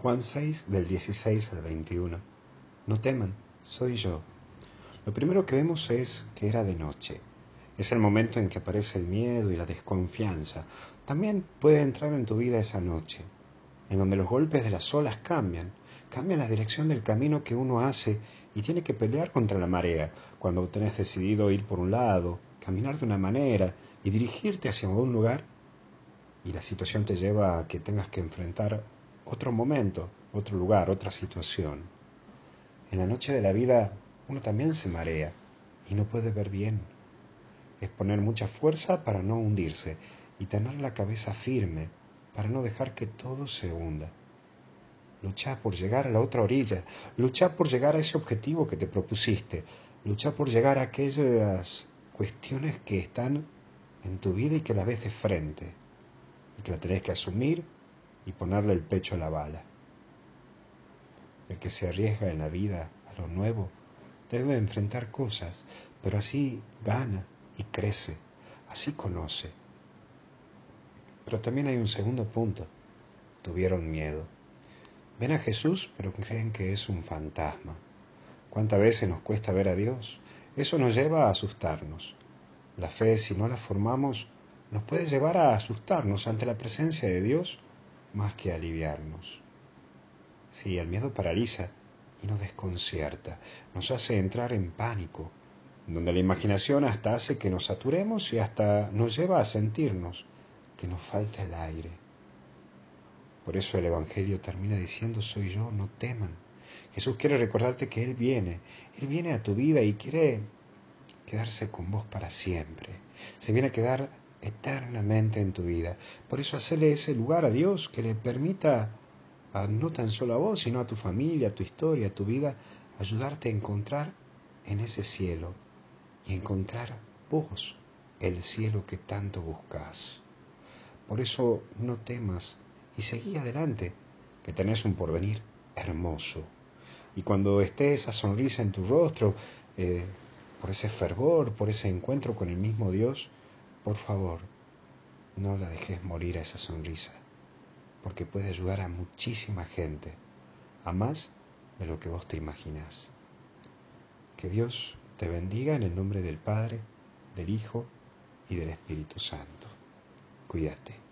Juan 6 del 16 al 21. No teman, soy yo. Lo primero que vemos es que era de noche. Es el momento en que aparece el miedo y la desconfianza. También puede entrar en tu vida esa noche, en donde los golpes de las olas cambian, cambian la dirección del camino que uno hace y tiene que pelear contra la marea, cuando tenés decidido ir por un lado, caminar de una manera y dirigirte hacia un lugar y la situación te lleva a que tengas que enfrentar otro momento, otro lugar, otra situación. En la noche de la vida uno también se marea y no puede ver bien. Es poner mucha fuerza para no hundirse y tener la cabeza firme para no dejar que todo se hunda. Lucha por llegar a la otra orilla, lucha por llegar a ese objetivo que te propusiste, lucha por llegar a aquellas cuestiones que están en tu vida y que la ves de frente y que la tenés que asumir y ponerle el pecho a la bala. El que se arriesga en la vida a lo nuevo debe enfrentar cosas, pero así gana y crece, así conoce. Pero también hay un segundo punto. Tuvieron miedo. Ven a Jesús, pero creen que es un fantasma. ¿Cuántas veces nos cuesta ver a Dios? Eso nos lleva a asustarnos. La fe, si no la formamos, nos puede llevar a asustarnos ante la presencia de Dios más que aliviarnos. Sí, el miedo paraliza y nos desconcierta, nos hace entrar en pánico, donde la imaginación hasta hace que nos saturemos y hasta nos lleva a sentirnos que nos falta el aire. Por eso el Evangelio termina diciendo, soy yo, no teman. Jesús quiere recordarte que Él viene, Él viene a tu vida y quiere quedarse con vos para siempre. Se viene a quedar eternamente en tu vida. Por eso hacerle ese lugar a Dios que le permita, no tan solo a vos, sino a tu familia, a tu historia, a tu vida, ayudarte a encontrar en ese cielo y encontrar vos el cielo que tanto buscas. Por eso no temas y seguí adelante, que tenés un porvenir hermoso. Y cuando esté esa sonrisa en tu rostro, eh, por ese fervor, por ese encuentro con el mismo Dios, por favor, no la dejes morir a esa sonrisa, porque puede ayudar a muchísima gente, a más de lo que vos te imaginas. Que Dios te bendiga en el nombre del Padre, del Hijo y del Espíritu Santo. Cuídate.